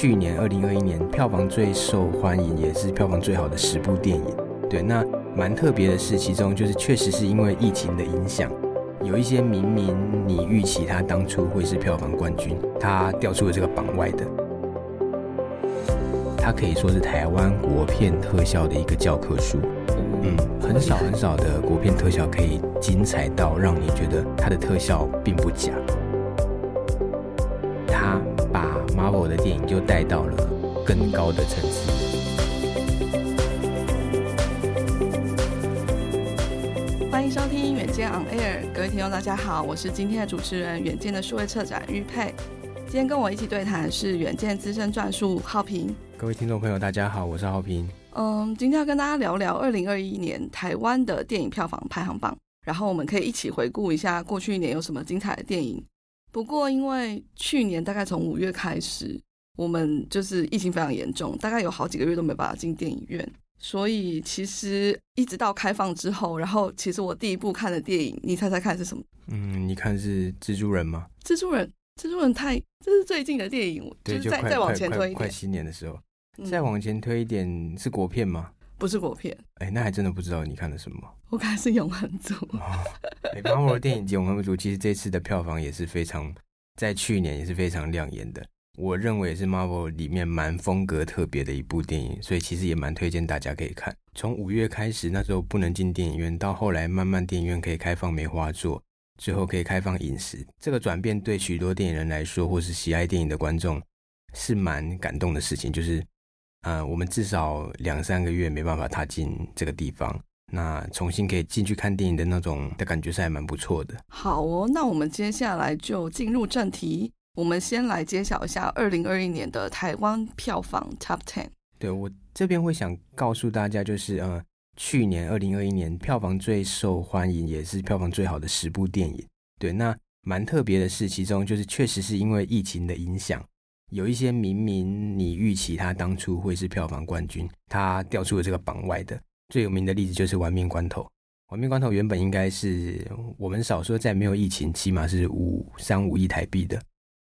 去年二零二一年票房最受欢迎，也是票房最好的十部电影。对，那蛮特别的是，其中就是确实是因为疫情的影响，有一些明明你预期它当初会是票房冠军，它掉出了这个榜外的。它可以说是台湾国片特效的一个教科书。嗯，很少很少的国片特效可以精彩到让你觉得它的特效并不假。电影就带到了更高的层次。欢迎收听远见 On Air，各位听众大家好，我是今天的主持人远见的数位策展玉佩。今天跟我一起对谈是远见资深撰述浩平。各位听众朋友大家好，我是浩平。嗯，今天要跟大家聊聊二零二一年台湾的电影票房排行榜，然后我们可以一起回顾一下过去一年有什么精彩的电影。不过，因为去年大概从五月开始，我们就是疫情非常严重，大概有好几个月都没办法进电影院，所以其实一直到开放之后，然后其实我第一部看的电影，你猜猜看是什么？嗯，你看是蜘蛛人吗？蜘蛛人，蜘蛛人太，这是最近的电影，对，就是再再往前推一点，快新年的时候，再往前推一点是国片吗？不是国片，哎，那还真的不知道你看的什么。我看是永恒族。哎，马博的电影《永恒族》其实这次的票房也是非常，在去年也是非常亮眼的。我认为是 Marvel 里面蛮风格特别的一部电影，所以其实也蛮推荐大家可以看。从五月开始，那时候不能进电影院，到后来慢慢电影院可以开放梅花座，最后可以开放饮食，这个转变对许多电影人来说，或是喜爱电影的观众，是蛮感动的事情，就是。呃，我们至少两三个月没办法踏进这个地方，那重新可以进去看电影的那种的感觉是还蛮不错的。好哦，那我们接下来就进入正题，我们先来揭晓一下二零二一年的台湾票房 Top Ten。对，我这边会想告诉大家，就是呃，去年二零二一年票房最受欢迎也是票房最好的十部电影。对，那蛮特别的是，其中就是确实是因为疫情的影响。有一些明明你预期它当初会是票房冠军，它掉出了这个榜外的。最有名的例子就是《玩命关头》。《玩命关头》原本应该是我们少说在没有疫情，起码是五三五亿台币的。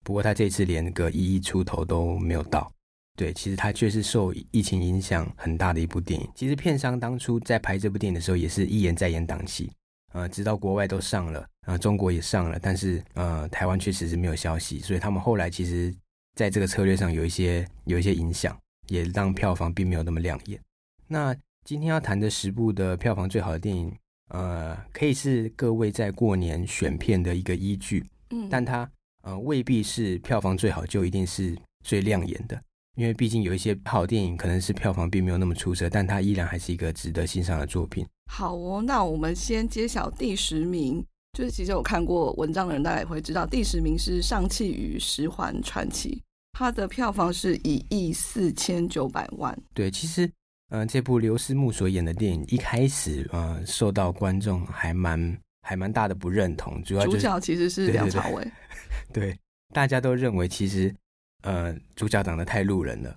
不过他这次连个一亿出头都没有到。对，其实它却是受疫情影响很大的一部电影。其实片商当初在拍这部电影的时候，也是一延再延档期，呃，直到国外都上了，啊、呃，中国也上了，但是呃，台湾确实是没有消息，所以他们后来其实。在这个策略上有一些有一些影响，也让票房并没有那么亮眼。那今天要谈的十部的票房最好的电影，呃，可以是各位在过年选片的一个依据，嗯，但它呃未必是票房最好就一定是最亮眼的，因为毕竟有一些好电影可能是票房并没有那么出色，但它依然还是一个值得欣赏的作品。好哦，那我们先揭晓第十名。就是其实有看过文章的人大概也会知道，第十名是《上汽与十环传奇》。它的票房是一亿四千九百万。对，其实，嗯、呃，这部刘思慕所演的电影一开始，呃，受到观众还蛮还蛮大的不认同，主要、就是、主角其实是梁朝伟。对，大家都认为其实，呃，主角长得太路人了，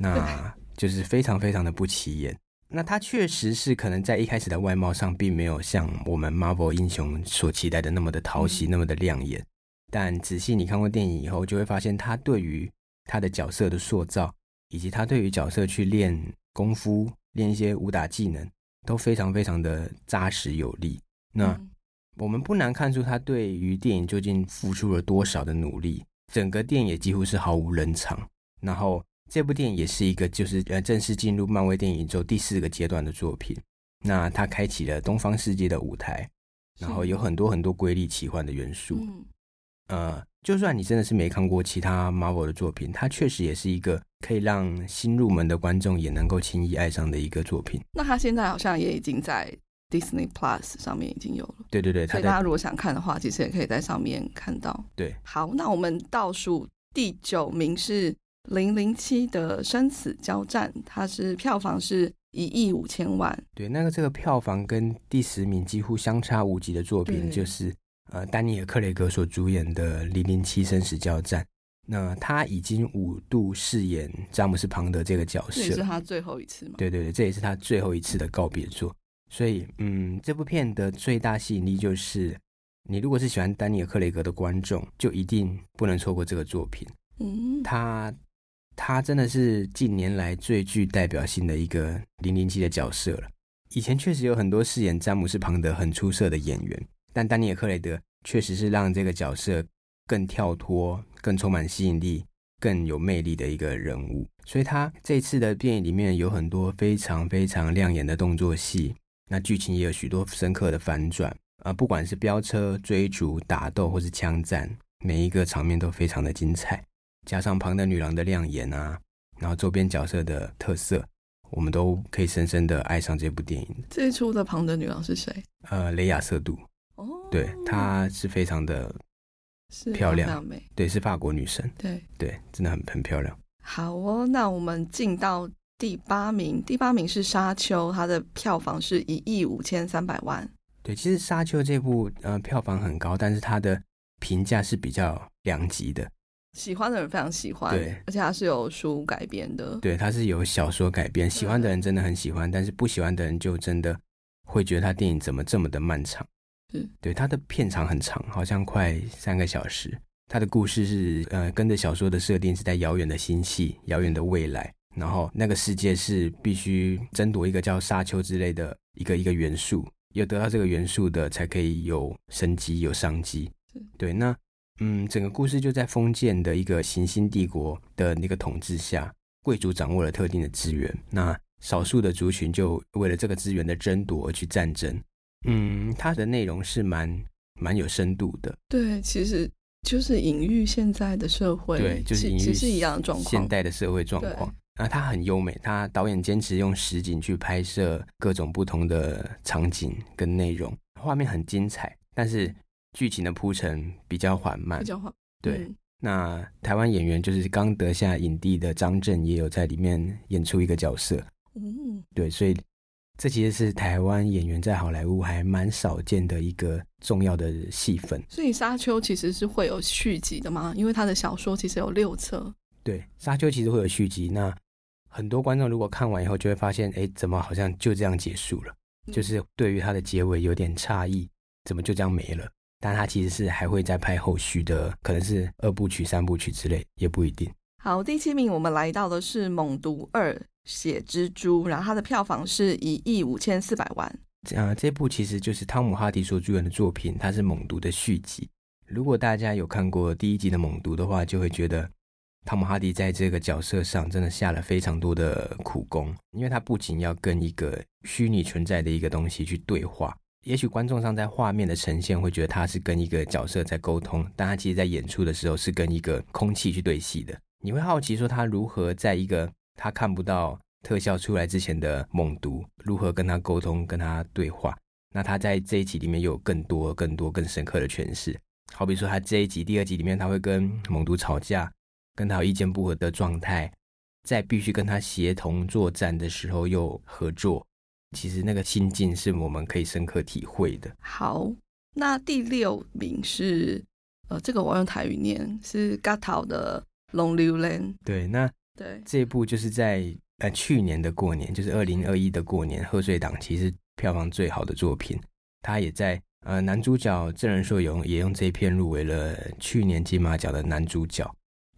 那就是非常非常的不起眼。那他确实是可能在一开始的外貌上，并没有像我们 Marvel 英雄所期待的那么的讨喜，嗯、那么的亮眼。但仔细你看过电影以后，就会发现他对于他的角色的塑造，以及他对于角色去练功夫、练一些武打技能，都非常非常的扎实有力。那我们不难看出他对于电影究竟付出了多少的努力。整个电影也几乎是毫无冷场。然后这部电影也是一个就是呃正式进入漫威电影宇宙第四个阶段的作品。那他开启了东方世界的舞台，然后有很多很多瑰丽奇幻的元素。呃，就算你真的是没看过其他 Marvel 的作品，它确实也是一个可以让新入门的观众也能够轻易爱上的一个作品。那它现在好像也已经在 Disney Plus 上面已经有了。对对对，所以大家如果想看的话，其实也可以在上面看到。对，好，那我们倒数第九名是《零零七的生死交战》，它是票房是一亿五千万。对，那个这个票房跟第十名几乎相差无几的作品，就是呃丹尼尔·克雷格所主演的《零零七生死交战》。那他已经五度饰演詹姆斯·庞德这个角色，这也是他最后一次吗？对对对，这也是他最后一次的告别作。所以，嗯，这部片的最大吸引力就是，你如果是喜欢丹尼尔·克雷格的观众，就一定不能错过这个作品。嗯，他他真的是近年来最具代表性的一个零零七的角色了。以前确实有很多饰演詹姆斯·庞德很出色的演员，但丹尼尔·克雷德确实是让这个角色更跳脱。更充满吸引力、更有魅力的一个人物，所以他这次的电影里面有很多非常非常亮眼的动作戏，那剧情也有许多深刻的反转啊！不管是飙车、追逐、打斗或是枪战，每一个场面都非常的精彩。加上庞德女郎的亮眼啊，然后周边角色的特色，我们都可以深深的爱上这部电影。这一出的庞德女郎是谁？呃，雷亚瑟杜。哦，对，她是非常的。漂亮，对，是法国女神，对对，真的很很漂亮。好哦，那我们进到第八名，第八名是《沙丘》，它的票房是一亿五千三百万。对，其实《沙丘》这部呃票房很高，但是它的评价是比较两极的。喜欢的人非常喜欢，对，而且它是有书改编的，对，它是有小说改编，喜欢的人真的很喜欢，但是不喜欢的人就真的会觉得他电影怎么这么的漫长。是对，它的片长很长，好像快三个小时。它的故事是呃，跟着小说的设定是在遥远的星系、遥远的未来，然后那个世界是必须争夺一个叫沙丘之类的一个一个元素，有得到这个元素的才可以有生机、有商机。对，那嗯，整个故事就在封建的一个行星帝国的那个统治下，贵族掌握了特定的资源，那少数的族群就为了这个资源的争夺而去战争。嗯，它的内容是蛮蛮有深度的。对，其实就是隐喻现在的社会，对，就是隐喻是一样的状况，现代的社会状况。然后它很优美，它导演坚持用实景去拍摄各种不同的场景跟内容，画面很精彩，但是剧情的铺陈比较缓慢，比较缓。对，嗯、那台湾演员就是刚得下影帝的张震也有在里面演出一个角色。嗯，对，所以。这其实是台湾演员在好莱坞还蛮少见的一个重要的戏份。所以《沙丘》其实是会有续集的吗？因为他的小说其实有六册。对，《沙丘》其实会有续集。那很多观众如果看完以后，就会发现，哎，怎么好像就这样结束了？嗯、就是对于它的结尾有点诧异，怎么就这样没了？但它其实是还会再拍后续的，可能是二部曲、三部曲之类，也不一定。好，第七名我们来到的是《猛毒二》。血蜘蛛，然后它的票房是一亿五千四百万。啊，这部其实就是汤姆哈迪所主演的作品，它是《猛毒》的续集。如果大家有看过第一集的《猛毒》的话，就会觉得汤姆哈迪在这个角色上真的下了非常多的苦功，因为他不仅要跟一个虚拟存在的一个东西去对话，也许观众上在画面的呈现会觉得他是跟一个角色在沟通，但他其实在演出的时候是跟一个空气去对戏的。你会好奇说他如何在一个他看不到特效出来之前的猛毒如何跟他沟通、跟他对话？那他在这一集里面又有更多、更多、更深刻的诠释。好比说，他这一集、第二集里面，他会跟猛毒吵架，跟他有意见不合的状态，在必须跟他协同作战的时候又合作。其实那个心境是我们可以深刻体会的。好，那第六名是呃，这个我用台语念是嘎桃的《浪流连》。对，那。对，这一部就是在呃去年的过年，就是二零二一的过年贺岁档，其实票房最好的作品。他也在呃男主角郑人硕用也用这一片入围了去年金马奖的男主角。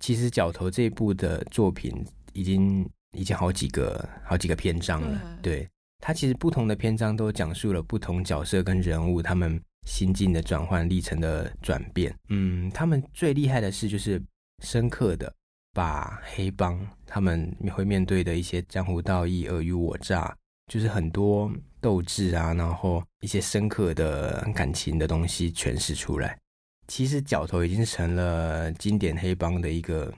其实《角头》这一部的作品已经已经好几个好几个篇章了。对，对，他其实不同的篇章都讲述了不同角色跟人物他们心境的转换历程的转变。嗯，他们最厉害的是就是深刻的。把黑帮他们会面对的一些江湖道义、尔虞我诈，就是很多斗志啊，然后一些深刻的感情的东西诠释出来。其实《角头》已经成了经典黑帮的一个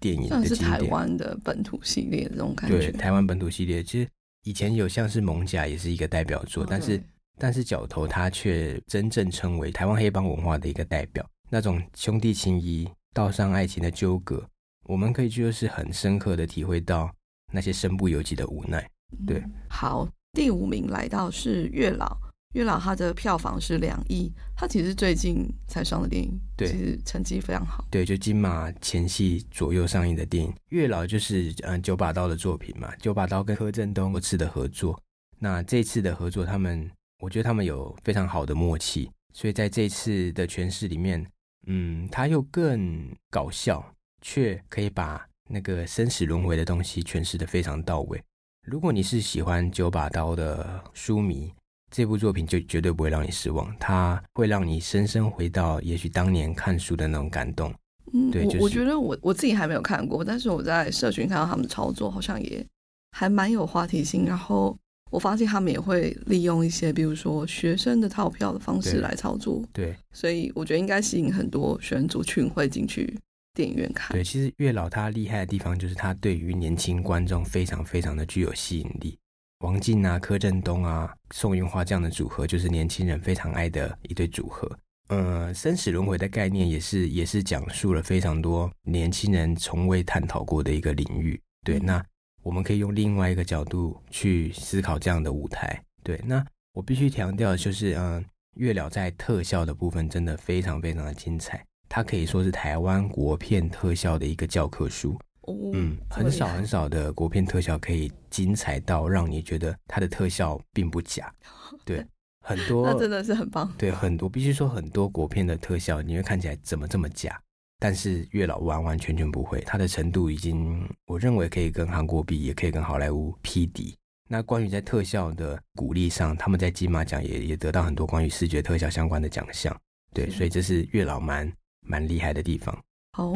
电影像是台湾的本土系列这种感觉。对，台湾本土系列，其实以前有像是《蒙甲》也是一个代表作，哦、但是但是《角头》他却真正成为台湾黑帮文化的一个代表，那种兄弟情谊。道上爱情的纠葛，我们可以就是很深刻的体会到那些身不由己的无奈。对，嗯、好，第五名来到是月老，月老它的票房是两亿，它其实最近才上的电影，对，其实成绩非常好。对，就金马前夕左右上映的电影，月老就是嗯九把刀的作品嘛，九把刀跟柯震东多次的合作，那这次的合作，他们我觉得他们有非常好的默契，所以在这次的诠释里面，嗯，他又更搞笑，却可以把那个生死轮回的东西诠释的非常到位。如果你是喜欢九把刀的书迷，这部作品就绝对不会让你失望，它会让你深深回到也许当年看书的那种感动。嗯，对，就是、我我觉得我我自己还没有看过，但是我在社群看到他们的操作，好像也还蛮有话题性。然后我发现他们也会利用一些，比如说学生的套票的方式来操作。对，对，所以我觉得应该吸引很多学生族群会进去。电影院看。对，其实月老他厉害的地方就是他对于年轻观众非常非常的具有吸引力。王静啊、柯震东啊、宋芸樺这样的组合，就是年轻人非常爱的一对组合。呃，生死轮回的概念也是也是讲述了非常多年轻人从未探讨过的一个领域。对，那我们可以用另外一个角度去思考这样的舞台。对，那我必须强调的就是，嗯、呃，月老在特效的部分真的非常非常的精彩。它可以说是台湾国片特效的一个教科书。哦、嗯，很少很少的国片特效可以精彩到让你觉得它的特效并不假。对，很多那真的是很棒。对，很多必须说很多国片的特效你会看起来怎么这么假，但是月老完完全全不会，它的程度已经我认为可以跟韩国比，也可以跟好莱坞匹敌。那关于在特效的鼓励上，他们在金马奖也也得到很多关于视觉特效相关的奖项。对，所以这是月老蛮。蛮厉害的地方。好，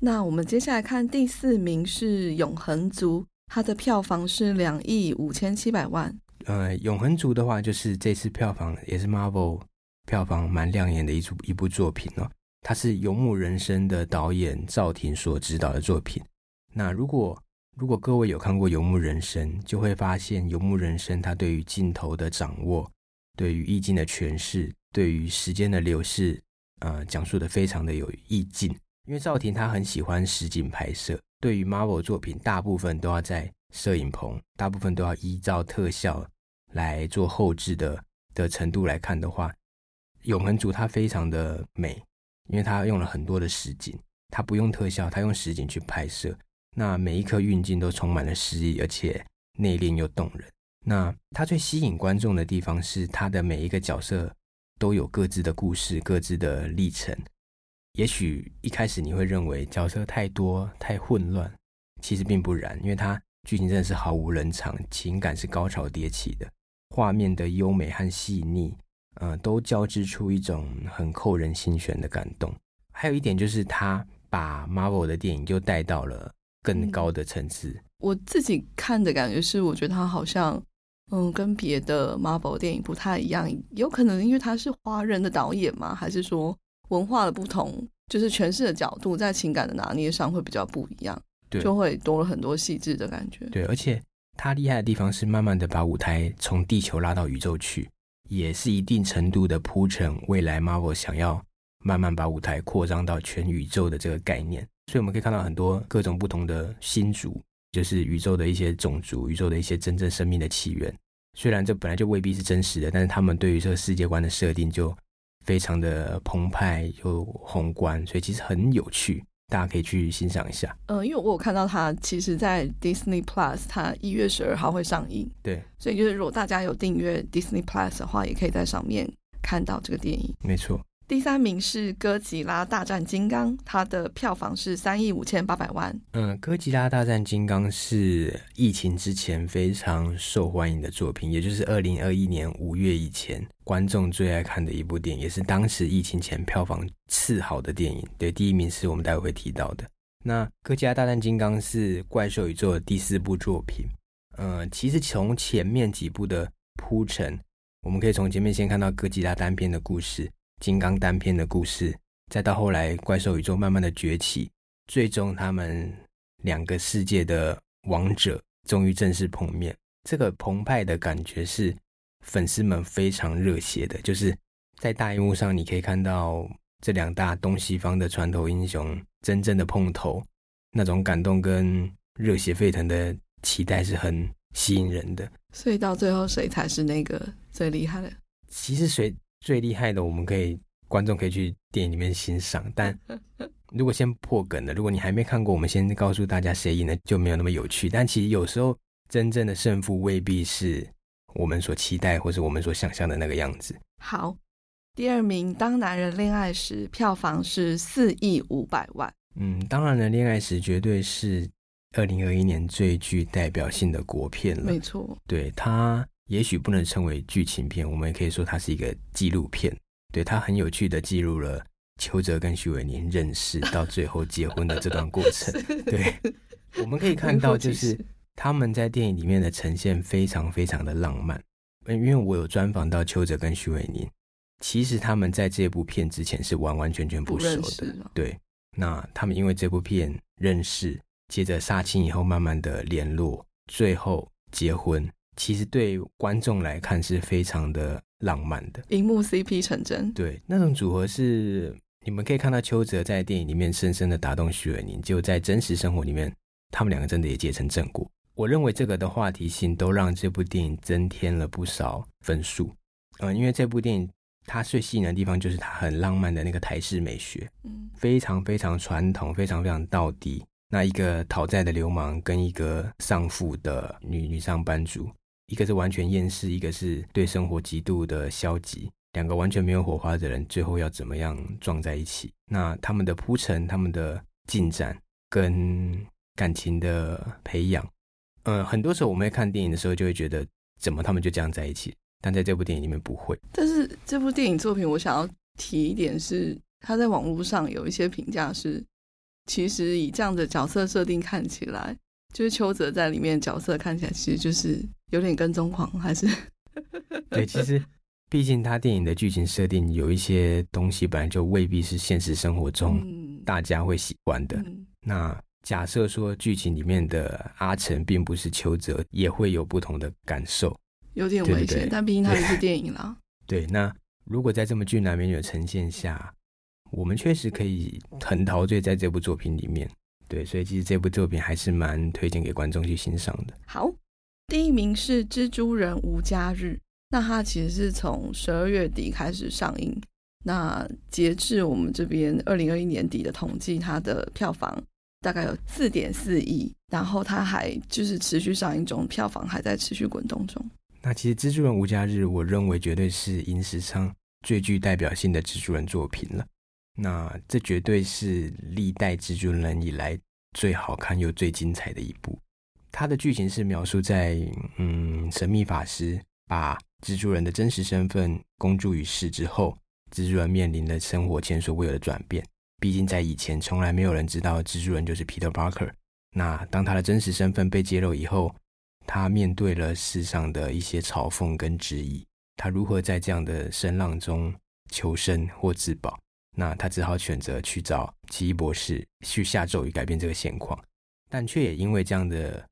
那我们接下来看第四名是《永恒族》，它的票房是两亿五千七百万。呃，《永恒族》的话，就是这次票房也是 Marvel 票房蛮亮眼的一组一部作品哦。它是《游牧人生》的导演赵婷所指导的作品。那如果如果各位有看过《游牧人生》，就会发现《游牧人生》它对于镜头的掌握，对于意境的诠释，对于时间的流逝。呃，讲述的非常的有意境，因为赵婷她很喜欢实景拍摄。对于 Marvel 作品，大部分都要在摄影棚，大部分都要依照特效来做后置的的程度来看的话，《永恒族》它非常的美，因为它用了很多的实景，它不用特效，它用实景去拍摄，那每一颗运镜都充满了诗意，而且内敛又动人。那它最吸引观众的地方是它的每一个角色。都有各自的故事，各自的历程。也许一开始你会认为角色太多太混乱，其实并不然，因为它剧情真的是毫无人场，情感是高潮迭起的，画面的优美和细腻，呃，都交织出一种很扣人心弦的感动。还有一点就是，他把 Marvel 的电影就带到了更高的层次。我自己看的感觉是，我觉得他好像。嗯，跟别的 Marvel 电影不太一样，有可能因为他是华人的导演吗？还是说文化的不同，就是诠释的角度在情感的拿捏上会比较不一样，对，就会多了很多细致的感觉。对，而且他厉害的地方是慢慢的把舞台从地球拉到宇宙去，也是一定程度的铺陈未来 Marvel 想要慢慢把舞台扩张到全宇宙的这个概念。所以我们可以看到很多各种不同的新族。就是宇宙的一些种族，宇宙的一些真正生命的起源。虽然这本来就未必是真实的，但是他们对于这个世界观的设定就非常的澎湃又宏观，所以其实很有趣，大家可以去欣赏一下。嗯、呃，因为我有看到它，其实，在 Disney Plus，它一月十二号会上映。对，所以就是如果大家有订阅 Disney Plus 的话，也可以在上面看到这个电影。没错。第三名是《哥吉拉大战金刚》，它的票房是三亿五千八百万。嗯，《哥吉拉大战金刚》是疫情之前非常受欢迎的作品，也就是二零二一年五月以前观众最爱看的一部电影，也是当时疫情前票房次好的电影。对，第一名是我们待会会提到的。那《哥吉拉大战金刚》是怪兽宇宙的第四部作品。嗯，其实从前面几部的铺陈，我们可以从前面先看到哥吉拉单片的故事。金刚单片的故事，再到后来怪兽宇宙慢慢的崛起，最终他们两个世界的王者终于正式碰面。这个澎湃的感觉是粉丝们非常热血的，就是在大荧幕上你可以看到这两大东西方的传统英雄真正的碰头，那种感动跟热血沸腾的期待是很吸引人的。所以到最后谁才是那个最厉害的？其实谁最厉害的，我们可以观众可以去电影里面欣赏。但 如果先破梗的，如果你还没看过，我们先告诉大家谁赢了，就没有那么有趣。但其实有时候真正的胜负未必是我们所期待或是我们所想象的那个样子。好。第二名，当男人恋爱时，票房是四亿五百万。嗯，当男人恋爱时绝对是二零二一年最具代表性的国片了。没错，对，它也许不能称为剧情片，我们也可以说它是一个纪录片。对，它很有趣的记录了邱泽跟许玮宁认识 到最后结婚的这段过程。对，我们可以看到，就是 他们在电影里面的呈现非常非常的浪漫。因为我有专访到邱泽跟许玮宁。其实他们在这部片之前是完完全全不熟的，对。那他们因为这部片认识，接着杀青以后慢慢的联络，最后结婚。其实对观众来看是非常的浪漫的，荧幕 CP 成真。对，那种组合是你们可以看到邱泽在电影里面深深的打动徐伟宁，就在真实生活里面，他们两个真的也结成正果。我认为这个的话题性都让这部电影增添了不少分数。嗯，因为这部电影。它最吸引的地方就是它很浪漫的那个台式美学，嗯，非常非常传统，非常非常到底。那一个讨债的流氓跟一个丧父的女女上班族，一个是完全厌世，一个是对生活极度的消极，两个完全没有火花的人，最后要怎么样撞在一起？那他们的铺陈、他们的进展跟感情的培养，嗯，很多时候我们在看电影的时候就会觉得，怎么他们就这样在一起？但在这部电影里面不会。但是这部电影作品，我想要提一点是，他在网络上有一些评价是，其实以这样的角色设定看起来，就是邱泽在里面角色看起来其实就是有点跟踪狂，还是？对，其实 毕竟他电影的剧情设定有一些东西本来就未必是现实生活中大家会喜欢的。嗯、那假设说剧情里面的阿成并不是邱泽，也会有不同的感受。有点危险，对对，但毕竟它也是电影啦。对，那如果在这么俊男美女的呈现下，我们确实可以很陶醉在这部作品里面。对，所以其实这部作品还是蛮推荐给观众去欣赏的。好，第一名是《蜘蛛人无家日》，那它其实是从十二月底开始上映。那截至我们这边二零二一年底的统计，它的票房大概有四点四亿，然后它还就是持续上映中，票房还在持续滚动中。那其实《蜘蛛人无家日》，我认为绝对是影史上最具代表性的蜘蛛人作品了。那这绝对是历代蜘蛛人以来最好看又最精彩的一部。它的剧情是描述在，嗯，神秘法师把蜘蛛人的真实身份公诸于世之后，蜘蛛人面临了生活前所未有的转变。毕竟在以前，从来没有人知道蜘蛛人就是 Peter Parker。那当他的真实身份被揭露以后，他面对了世上的一些嘲讽跟质疑，他如何在这样的声浪中求生或自保？那他只好选择去找奇异博士去下咒语改变这个现况，但却也因为这样的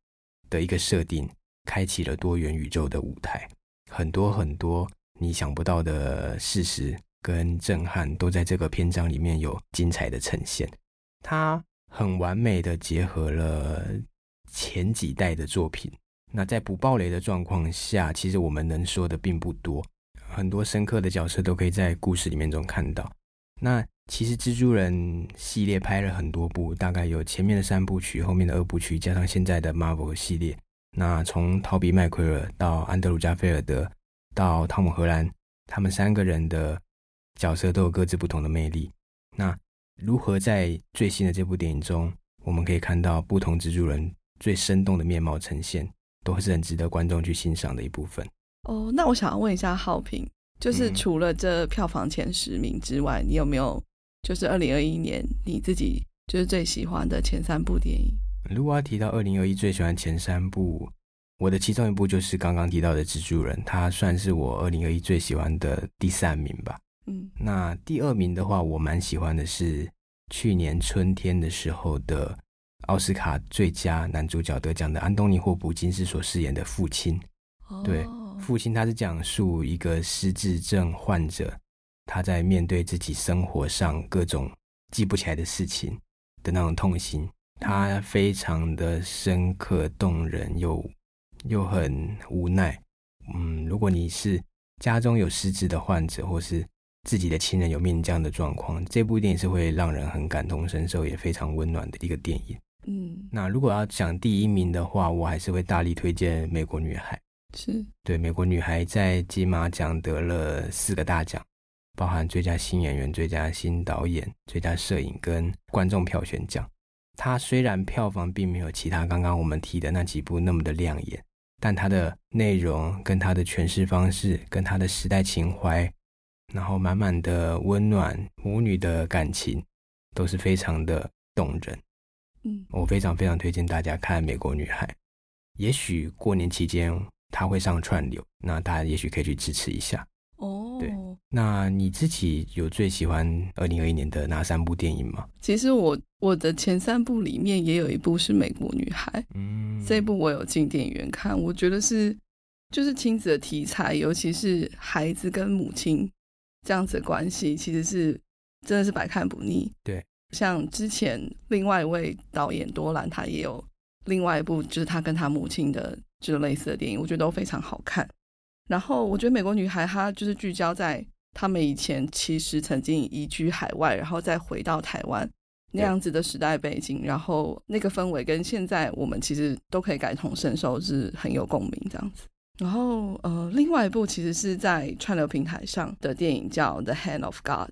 的一个设定，开启了多元宇宙的舞台，很多很多你想不到的事实跟震撼都在这个篇章里面有精彩的呈现。它很完美的结合了前几代的作品。那在不爆雷的状况下，其实我们能说的并不多，很多深刻的角色都可以在故事里面中看到。那其实蜘蛛人系列拍了很多部，大概有前面的三部曲，后面的二部曲，加上现在的 Marvel 系列。那从陶比麦奎尔到安德鲁加菲尔德到汤姆荷兰，他们三个人的角色都有各自不同的魅力。那如何在最新的这部电影中，我们可以看到不同蜘蛛人最生动的面貌呈现？都是很值得观众去欣赏的一部分。哦，那我想要问一下浩平，就是除了这票房前十名之外，嗯、你有没有就是二零二一年你自己就是最喜欢的前三部电影？如果要提到二零二一最喜欢前三部，我的其中一部就是刚刚提到的《蜘蛛人》，它算是我二零二一最喜欢的第三名吧。嗯，那第二名的话，我蛮喜欢的是去年春天的时候的。奥斯卡最佳男主角得奖的安东尼·霍普金斯所饰演的父亲，对，父亲他是讲述一个失智症患者，他在面对自己生活上各种记不起来的事情的那种痛心，他非常的深刻动人，又又很无奈。嗯，如果你是家中有失智的患者，或是自己的亲人有面临这样的状况，这部电影是会让人很感同身受，也非常温暖的一个电影。嗯，那如果要讲第一名的话，我还是会大力推荐《美国女孩》。是对，《美国女孩》在金马奖得了四个大奖，包含最佳新演员、最佳新导演、最佳摄影跟观众票选奖。它虽然票房并没有其他刚刚我们提的那几部那么的亮眼，但它的内容跟它的诠释方式，跟它的时代情怀，然后满满的温暖母女的感情，都是非常的动人。嗯，我非常非常推荐大家看《美国女孩》。也许过年期间她会上串流，那大家也许可以去支持一下。哦，对，那你自己有最喜欢二零二一年的哪三部电影吗？其实我我的前三部里面也有一部是《美国女孩》，嗯，这一部我有进电影院看，我觉得是就是亲子的题材，尤其是孩子跟母亲这样子的关系，其实是真的是百看不腻。对。像之前另外一位导演多兰，他也有另外一部，就是他跟他母亲的，就是类似的电影，我觉得都非常好看。然后我觉得《美国女孩》她就是聚焦在她们以前其实曾经移居海外，然后再回到台湾那样子的时代背景，然后那个氛围跟现在我们其实都可以感同身受，是很有共鸣这样子。然后呃，另外一部其实是在串流平台上的电影叫《The Hand of God》。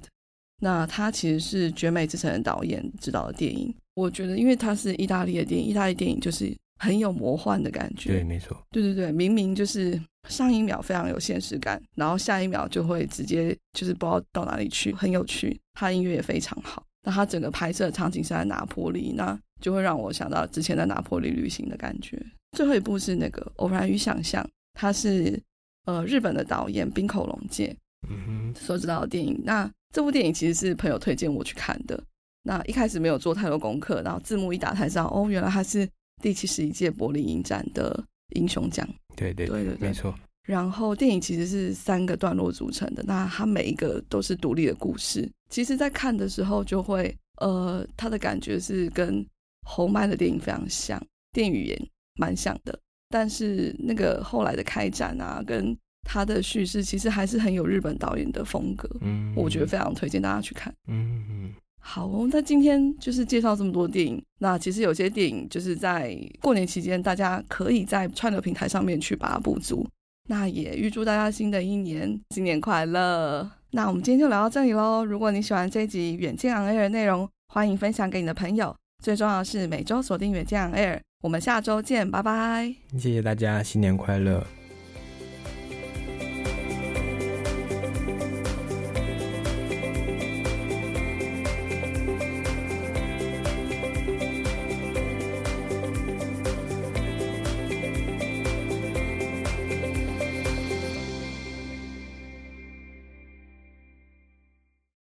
那它其实是绝美之城的导演执导的电影，我觉得，因为它是意大利的电影，意大利电影就是很有魔幻的感觉。对，没错。对对对，明明就是上一秒非常有现实感，然后下一秒就会直接就是不知道到哪里去，很有趣。他音乐也非常好。那他整个拍摄场景是在拿破里，那就会让我想到之前在拿破里旅行的感觉。最后一部是那个《偶然与想象》，他是呃日本的导演冰口龙介，嗯哼，所知道的电影。那这部电影其实是朋友推荐我去看的。那一开始没有做太多功课，然后字幕一打才知道，哦，原来它是第七十一届柏林影展的英雄奖。对对对对，没错。然后电影其实是三个段落组成的，那它每一个都是独立的故事。其实，在看的时候就会，呃，它的感觉是跟侯麦的电影非常像，电语言蛮像的。但是那个后来的开展啊，跟他的叙事其实还是很有日本导演的风格，嗯，我觉得非常推荐大家去看，嗯嗯。好哦，那今天就是介绍这么多电影，那其实有些电影就是在过年期间，大家可以在串流平台上面去把它补足。那也预祝大家新的一年新年快乐。那我们今天就聊到这里喽。如果你喜欢这一集远见 on air 的内容，欢迎分享给你的朋友。最重要的是每周锁定远见 on air，我们下周见，拜拜。谢谢大家，新年快乐。